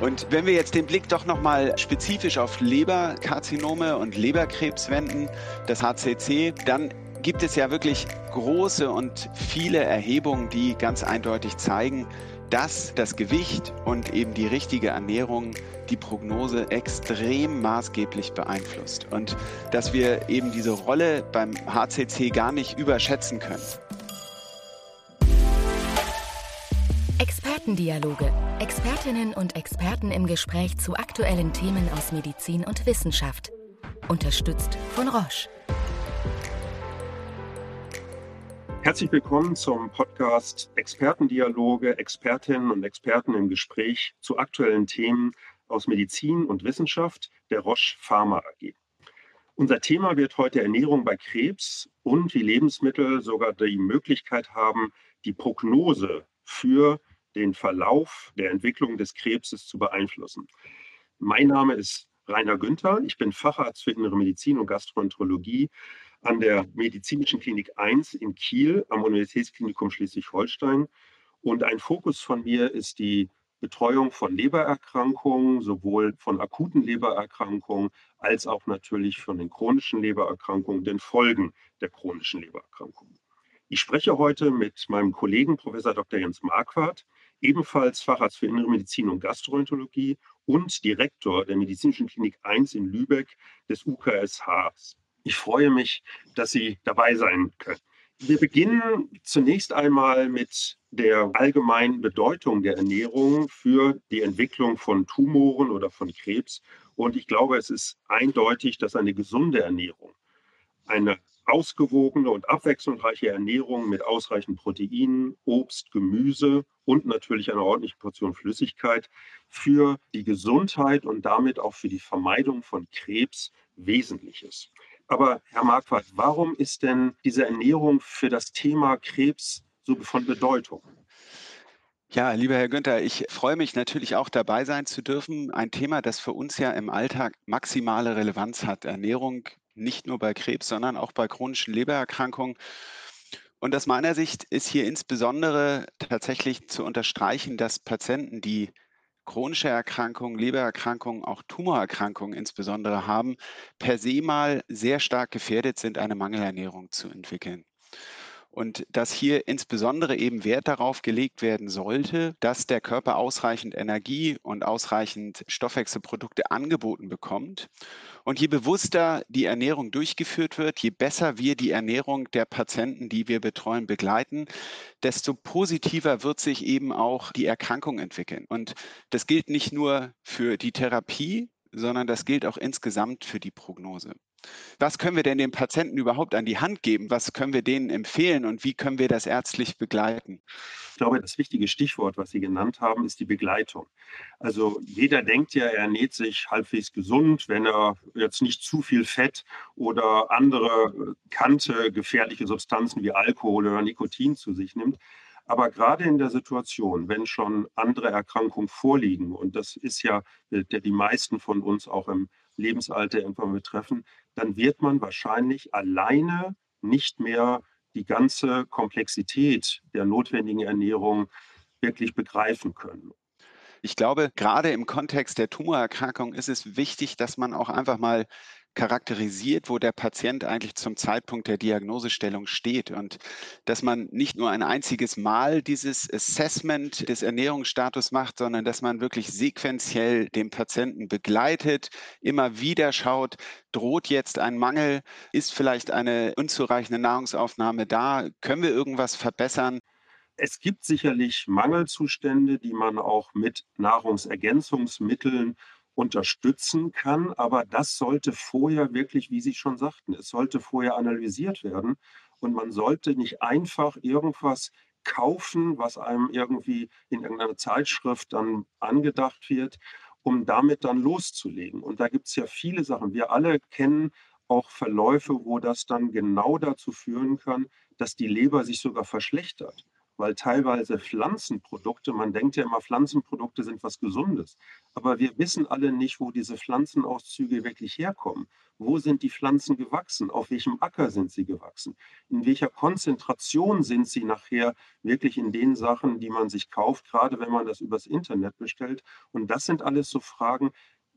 Und wenn wir jetzt den Blick doch nochmal spezifisch auf Leberkarzinome und Leberkrebs wenden, das HCC, dann gibt es ja wirklich große und viele Erhebungen, die ganz eindeutig zeigen, dass das Gewicht und eben die richtige Ernährung die Prognose extrem maßgeblich beeinflusst und dass wir eben diese Rolle beim HCC gar nicht überschätzen können. Expertendialoge. Expertinnen und Experten im Gespräch zu aktuellen Themen aus Medizin und Wissenschaft. Unterstützt von Roche. Herzlich willkommen zum Podcast Expertendialoge, Expertinnen und Experten im Gespräch zu aktuellen Themen aus Medizin und Wissenschaft der Roche Pharma AG. Unser Thema wird heute Ernährung bei Krebs und wie Lebensmittel sogar die Möglichkeit haben, die Prognose für den Verlauf der Entwicklung des Krebses zu beeinflussen. Mein Name ist Rainer Günther. Ich bin Facharzt für Innere Medizin und Gastroenterologie an der Medizinischen Klinik 1 in Kiel am Universitätsklinikum Schleswig-Holstein. Und ein Fokus von mir ist die Betreuung von Lebererkrankungen, sowohl von akuten Lebererkrankungen als auch natürlich von den chronischen Lebererkrankungen, den Folgen der chronischen Lebererkrankungen. Ich spreche heute mit meinem Kollegen Professor Dr. Jens Marquardt, ebenfalls Facharzt für Innere Medizin und Gastroenterologie und Direktor der Medizinischen Klinik 1 in Lübeck des UKSHs. Ich freue mich, dass Sie dabei sein können. Wir beginnen zunächst einmal mit der allgemeinen Bedeutung der Ernährung für die Entwicklung von Tumoren oder von Krebs. Und ich glaube, es ist eindeutig, dass eine gesunde Ernährung, eine ausgewogene und abwechslungsreiche Ernährung mit ausreichend Proteinen, Obst, Gemüse und natürlich einer ordentlichen Portion Flüssigkeit für die Gesundheit und damit auch für die Vermeidung von Krebs wesentlich ist. Aber Herr Marquardt, warum ist denn diese Ernährung für das Thema Krebs so von Bedeutung? Ja, lieber Herr Günther, ich freue mich natürlich auch dabei sein zu dürfen. Ein Thema, das für uns ja im Alltag maximale Relevanz hat. Ernährung nicht nur bei Krebs, sondern auch bei chronischen Lebererkrankungen. Und aus meiner Sicht ist hier insbesondere tatsächlich zu unterstreichen, dass Patienten, die chronische Erkrankungen, Lebererkrankungen, auch Tumorerkrankungen insbesondere haben, per se mal sehr stark gefährdet sind, eine Mangelernährung zu entwickeln. Und dass hier insbesondere eben Wert darauf gelegt werden sollte, dass der Körper ausreichend Energie und ausreichend Stoffwechselprodukte angeboten bekommt. Und je bewusster die Ernährung durchgeführt wird, je besser wir die Ernährung der Patienten, die wir betreuen, begleiten, desto positiver wird sich eben auch die Erkrankung entwickeln. Und das gilt nicht nur für die Therapie, sondern das gilt auch insgesamt für die Prognose. Was können wir denn den Patienten überhaupt an die Hand geben? Was können wir denen empfehlen und wie können wir das ärztlich begleiten? Ich glaube, das wichtige Stichwort, was Sie genannt haben, ist die Begleitung. Also jeder denkt ja, er ernährt sich halbwegs gesund, wenn er jetzt nicht zu viel Fett oder andere bekannte gefährliche Substanzen wie Alkohol oder Nikotin zu sich nimmt. Aber gerade in der Situation, wenn schon andere Erkrankungen vorliegen, und das ist ja der die meisten von uns auch im Lebensalter irgendwann betreffen, dann wird man wahrscheinlich alleine nicht mehr die ganze Komplexität der notwendigen Ernährung wirklich begreifen können. Ich glaube, gerade im Kontext der Tumorerkrankung ist es wichtig, dass man auch einfach mal charakterisiert, wo der Patient eigentlich zum Zeitpunkt der Diagnosestellung steht und dass man nicht nur ein einziges Mal dieses Assessment des Ernährungsstatus macht, sondern dass man wirklich sequenziell den Patienten begleitet, immer wieder schaut, droht jetzt ein Mangel, ist vielleicht eine unzureichende Nahrungsaufnahme da, können wir irgendwas verbessern? Es gibt sicherlich Mangelzustände, die man auch mit Nahrungsergänzungsmitteln unterstützen kann. Aber das sollte vorher wirklich, wie Sie schon sagten, es sollte vorher analysiert werden. Und man sollte nicht einfach irgendwas kaufen, was einem irgendwie in irgendeiner Zeitschrift dann angedacht wird, um damit dann loszulegen. Und da gibt es ja viele Sachen. Wir alle kennen auch Verläufe, wo das dann genau dazu führen kann, dass die Leber sich sogar verschlechtert. Weil teilweise Pflanzenprodukte, man denkt ja immer, Pflanzenprodukte sind was Gesundes, aber wir wissen alle nicht, wo diese Pflanzenauszüge wirklich herkommen. Wo sind die Pflanzen gewachsen? Auf welchem Acker sind sie gewachsen? In welcher Konzentration sind sie nachher wirklich in den Sachen, die man sich kauft, gerade wenn man das übers Internet bestellt? Und das sind alles so Fragen,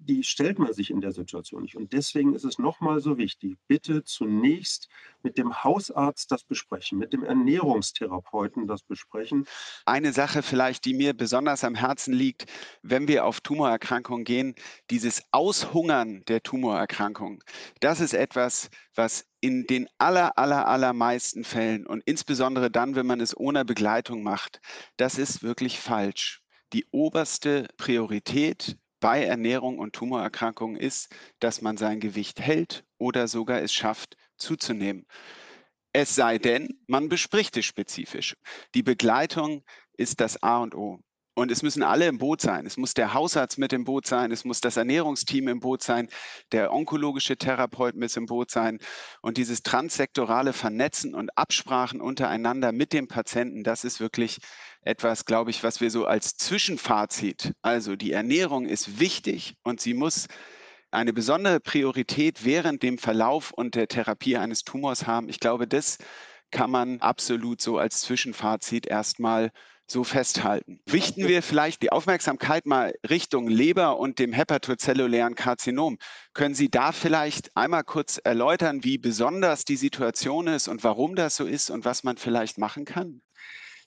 die stellt man sich in der Situation nicht. Und deswegen ist es nochmal so wichtig, bitte zunächst mit dem Hausarzt das besprechen, mit dem Ernährungstherapeuten das besprechen. Eine Sache vielleicht, die mir besonders am Herzen liegt, wenn wir auf Tumorerkrankungen gehen, dieses Aushungern der Tumorerkrankung, das ist etwas, was in den aller, aller, allermeisten Fällen und insbesondere dann, wenn man es ohne Begleitung macht, das ist wirklich falsch. Die oberste Priorität bei Ernährung und Tumorerkrankungen ist, dass man sein Gewicht hält oder sogar es schafft zuzunehmen. Es sei denn, man bespricht es spezifisch. Die Begleitung ist das A und O. Und es müssen alle im Boot sein. Es muss der Hausarzt mit im Boot sein, es muss das Ernährungsteam im Boot sein, der onkologische Therapeut mit im Boot sein. Und dieses transsektorale Vernetzen und Absprachen untereinander mit dem Patienten, das ist wirklich etwas, glaube ich, was wir so als Zwischenfazit, also die Ernährung ist wichtig und sie muss eine besondere Priorität während dem Verlauf und der Therapie eines Tumors haben. Ich glaube, das kann man absolut so als Zwischenfazit erstmal so festhalten. Richten wir vielleicht die Aufmerksamkeit mal Richtung Leber und dem hepatozellulären Karzinom. Können Sie da vielleicht einmal kurz erläutern, wie besonders die Situation ist und warum das so ist und was man vielleicht machen kann?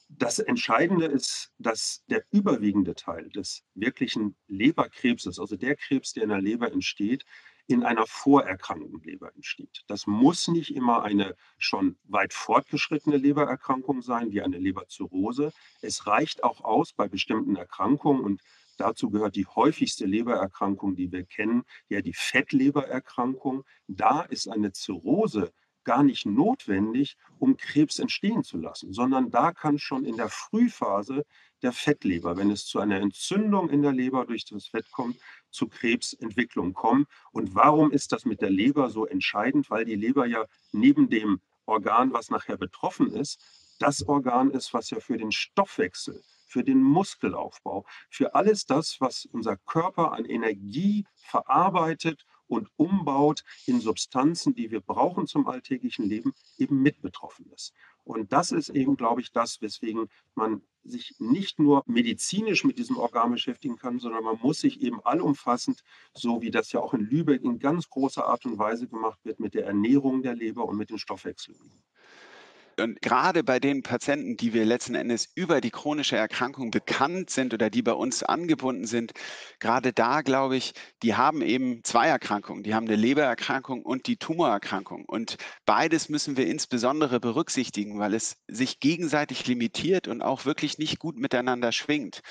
Das Entscheidende ist, dass der überwiegende Teil des wirklichen Leberkrebses, also der Krebs, der in der Leber entsteht, in einer vorerkrankten Leber entsteht. Das muss nicht immer eine schon weit fortgeschrittene Lebererkrankung sein, wie eine Leberzirrhose. Es reicht auch aus bei bestimmten Erkrankungen und Dazu gehört die häufigste Lebererkrankung, die wir kennen, ja die Fettlebererkrankung. Da ist eine Zirrhose gar nicht notwendig, um Krebs entstehen zu lassen, sondern da kann schon in der Frühphase der Fettleber, wenn es zu einer Entzündung in der Leber durch das Fett kommt, zu Krebsentwicklung kommen. Und warum ist das mit der Leber so entscheidend? Weil die Leber ja neben dem Organ, was nachher betroffen ist, das Organ ist, was ja für den Stoffwechsel, für den Muskelaufbau, für alles das, was unser Körper an Energie verarbeitet und umbaut in Substanzen, die wir brauchen zum alltäglichen Leben, eben mit betroffen ist. Und das ist eben, glaube ich, das, weswegen man sich nicht nur medizinisch mit diesem Organ beschäftigen kann, sondern man muss sich eben allumfassend, so wie das ja auch in Lübeck in ganz großer Art und Weise gemacht wird, mit der Ernährung der Leber und mit den Stoffwechseln. Und gerade bei den Patienten, die wir letzten Endes über die chronische Erkrankung bekannt sind oder die bei uns angebunden sind, gerade da glaube ich, die haben eben zwei Erkrankungen. Die haben eine Lebererkrankung und die Tumorerkrankung. Und beides müssen wir insbesondere berücksichtigen, weil es sich gegenseitig limitiert und auch wirklich nicht gut miteinander schwingt.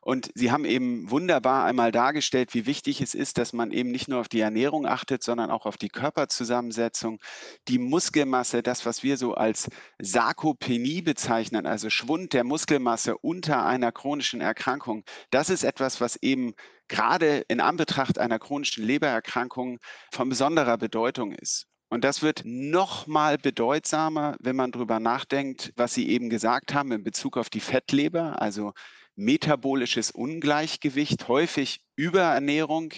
Und Sie haben eben wunderbar einmal dargestellt, wie wichtig es ist, dass man eben nicht nur auf die Ernährung achtet, sondern auch auf die Körperzusammensetzung, die Muskelmasse, das, was wir so als Sarkopenie bezeichnen, also Schwund der Muskelmasse unter einer chronischen Erkrankung. Das ist etwas, was eben gerade in Anbetracht einer chronischen Lebererkrankung von besonderer Bedeutung ist. Und das wird noch mal bedeutsamer, wenn man darüber nachdenkt, was Sie eben gesagt haben in Bezug auf die Fettleber, also metabolisches Ungleichgewicht, häufig Überernährung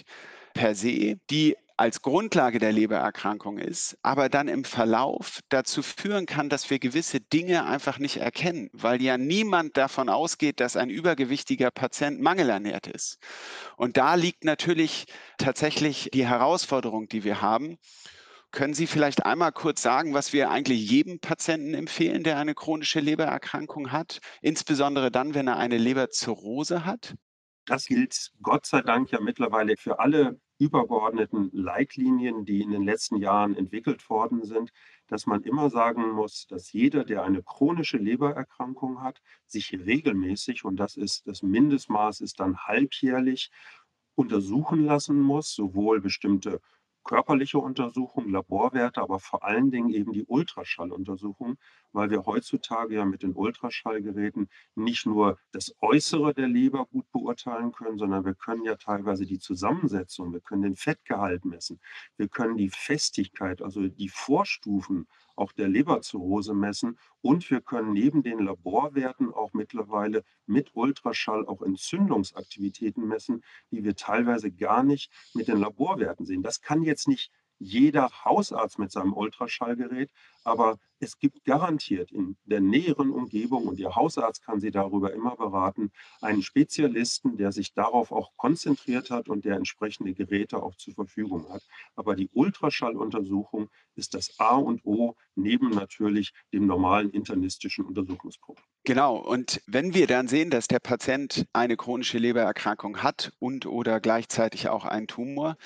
per se, die als Grundlage der Lebererkrankung ist, aber dann im Verlauf dazu führen kann, dass wir gewisse Dinge einfach nicht erkennen, weil ja niemand davon ausgeht, dass ein übergewichtiger Patient mangelernährt ist. Und da liegt natürlich tatsächlich die Herausforderung, die wir haben. Können Sie vielleicht einmal kurz sagen, was wir eigentlich jedem Patienten empfehlen, der eine chronische Lebererkrankung hat, insbesondere dann, wenn er eine Leberzirrhose hat? Das gilt Gott sei Dank ja mittlerweile für alle übergeordneten Leitlinien, die in den letzten Jahren entwickelt worden sind, dass man immer sagen muss, dass jeder, der eine chronische Lebererkrankung hat, sich regelmäßig, und das ist das Mindestmaß, ist dann halbjährlich untersuchen lassen muss, sowohl bestimmte körperliche Untersuchungen, Laborwerte, aber vor allen Dingen eben die Ultraschalluntersuchung, weil wir heutzutage ja mit den Ultraschallgeräten nicht nur das Äußere der Leber gut beurteilen können, sondern wir können ja teilweise die Zusammensetzung, wir können den Fettgehalt messen, wir können die Festigkeit, also die Vorstufen auch der Leberzirrhose messen. Und wir können neben den Laborwerten auch mittlerweile mit Ultraschall auch Entzündungsaktivitäten messen, die wir teilweise gar nicht mit den Laborwerten sehen. Das kann jetzt nicht jeder Hausarzt mit seinem Ultraschallgerät, aber es gibt garantiert in der näheren Umgebung, und Ihr Hausarzt kann Sie darüber immer beraten, einen Spezialisten, der sich darauf auch konzentriert hat und der entsprechende Geräte auch zur Verfügung hat. Aber die Ultraschalluntersuchung ist das A und O neben natürlich dem normalen internistischen Untersuchungsprogramm. Genau. Und wenn wir dann sehen, dass der Patient eine chronische Lebererkrankung hat und oder gleichzeitig auch einen Tumor,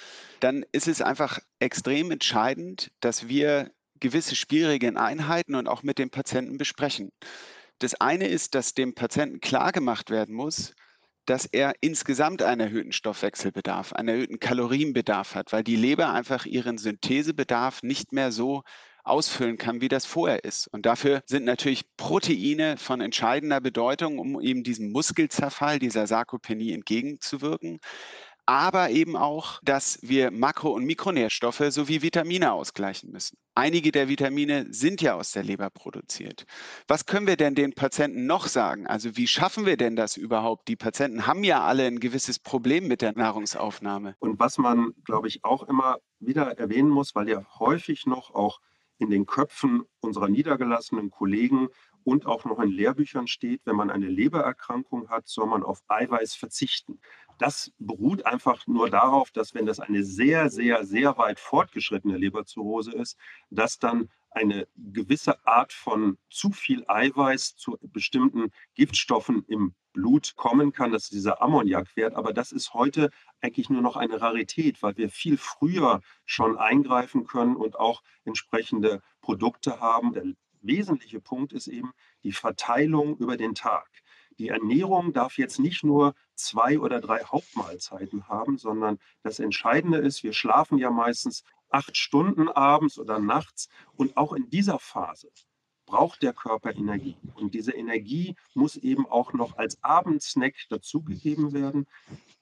dann ist es einfach extrem entscheidend, dass wir gewisse schwierige Einheiten und auch mit dem Patienten besprechen. Das eine ist, dass dem Patienten klar gemacht werden muss, dass er insgesamt einen erhöhten Stoffwechselbedarf, einen erhöhten Kalorienbedarf hat, weil die Leber einfach ihren Synthesebedarf nicht mehr so ausfüllen kann, wie das vorher ist. Und dafür sind natürlich Proteine von entscheidender Bedeutung, um eben diesem Muskelzerfall, dieser Sarkopenie entgegenzuwirken aber eben auch, dass wir Makro- und Mikronährstoffe sowie Vitamine ausgleichen müssen. Einige der Vitamine sind ja aus der Leber produziert. Was können wir denn den Patienten noch sagen? Also wie schaffen wir denn das überhaupt? Die Patienten haben ja alle ein gewisses Problem mit der Nahrungsaufnahme. Und was man, glaube ich, auch immer wieder erwähnen muss, weil ja häufig noch auch in den Köpfen unserer niedergelassenen Kollegen und auch noch in Lehrbüchern steht, wenn man eine Lebererkrankung hat, soll man auf Eiweiß verzichten. Das beruht einfach nur darauf, dass wenn das eine sehr, sehr, sehr weit fortgeschrittene Leberzirrhose ist, dass dann eine gewisse Art von zu viel Eiweiß zu bestimmten Giftstoffen im Blut kommen kann, dass dieser Ammoniakwert. Aber das ist heute eigentlich nur noch eine Rarität, weil wir viel früher schon eingreifen können und auch entsprechende Produkte haben. Der wesentliche Punkt ist eben die Verteilung über den Tag. Die Ernährung darf jetzt nicht nur zwei oder drei Hauptmahlzeiten haben, sondern das Entscheidende ist, wir schlafen ja meistens acht Stunden abends oder nachts und auch in dieser Phase braucht der Körper Energie. Und diese Energie muss eben auch noch als Abendsnack dazugegeben werden.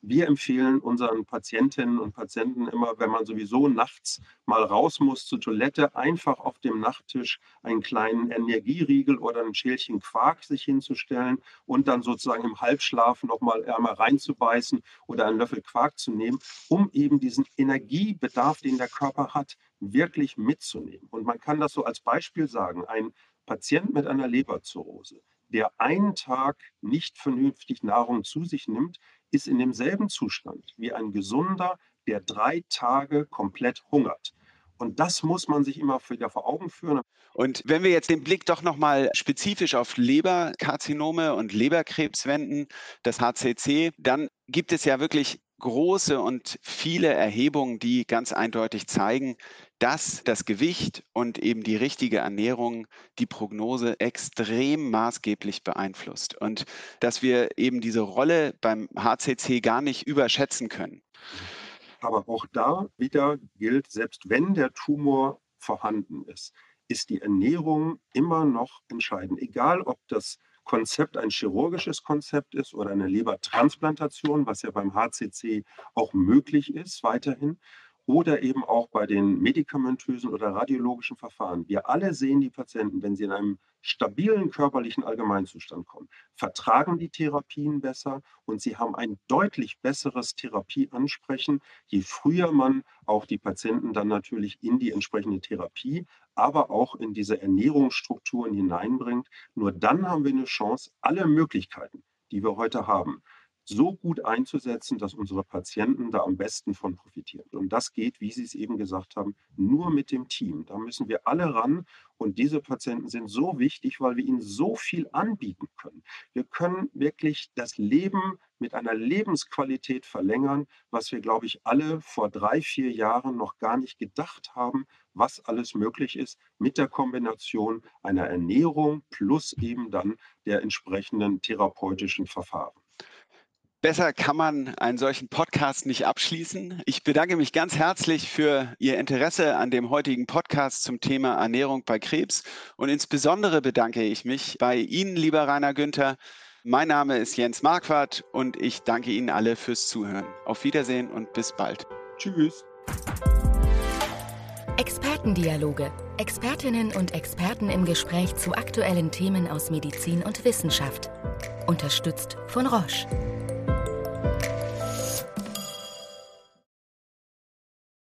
Wir empfehlen unseren Patientinnen und Patienten immer, wenn man sowieso nachts mal raus muss zur Toilette, einfach auf dem Nachttisch einen kleinen Energieriegel oder ein Schälchen Quark sich hinzustellen und dann sozusagen im Halbschlaf nochmal einmal reinzubeißen oder einen Löffel Quark zu nehmen, um eben diesen Energiebedarf, den der Körper hat, wirklich mitzunehmen. Und man kann das so als Beispiel sagen. Ein Patient mit einer Leberzirrhose, der einen Tag nicht vernünftig Nahrung zu sich nimmt, ist in demselben Zustand wie ein Gesunder, der drei Tage komplett hungert. Und das muss man sich immer wieder vor Augen führen. Und wenn wir jetzt den Blick doch nochmal spezifisch auf Leberkarzinome und Leberkrebs wenden, das HCC, dann gibt es ja wirklich große und viele Erhebungen, die ganz eindeutig zeigen, dass das Gewicht und eben die richtige Ernährung die Prognose extrem maßgeblich beeinflusst und dass wir eben diese Rolle beim HCC gar nicht überschätzen können. Aber auch da wieder gilt, selbst wenn der Tumor vorhanden ist, ist die Ernährung immer noch entscheidend. Egal, ob das Konzept ein chirurgisches Konzept ist oder eine Lebertransplantation, was ja beim HCC auch möglich ist weiterhin, oder eben auch bei den medikamentösen oder radiologischen Verfahren. Wir alle sehen die Patienten, wenn sie in einem stabilen körperlichen Allgemeinzustand kommen, vertragen die Therapien besser und sie haben ein deutlich besseres Therapieansprechen, je früher man auch die Patienten dann natürlich in die entsprechende Therapie, aber auch in diese Ernährungsstrukturen hineinbringt. Nur dann haben wir eine Chance, alle Möglichkeiten, die wir heute haben, so gut einzusetzen, dass unsere Patienten da am besten von profitieren. Und das geht, wie Sie es eben gesagt haben, nur mit dem Team. Da müssen wir alle ran. Und diese Patienten sind so wichtig, weil wir ihnen so viel anbieten können. Wir können wirklich das Leben mit einer Lebensqualität verlängern, was wir, glaube ich, alle vor drei, vier Jahren noch gar nicht gedacht haben, was alles möglich ist mit der Kombination einer Ernährung plus eben dann der entsprechenden therapeutischen Verfahren. Besser kann man einen solchen Podcast nicht abschließen. Ich bedanke mich ganz herzlich für Ihr Interesse an dem heutigen Podcast zum Thema Ernährung bei Krebs. Und insbesondere bedanke ich mich bei Ihnen, lieber Rainer Günther. Mein Name ist Jens Marquardt und ich danke Ihnen alle fürs Zuhören. Auf Wiedersehen und bis bald. Tschüss. Expertendialoge Expertinnen und Experten im Gespräch zu aktuellen Themen aus Medizin und Wissenschaft. Unterstützt von Roche.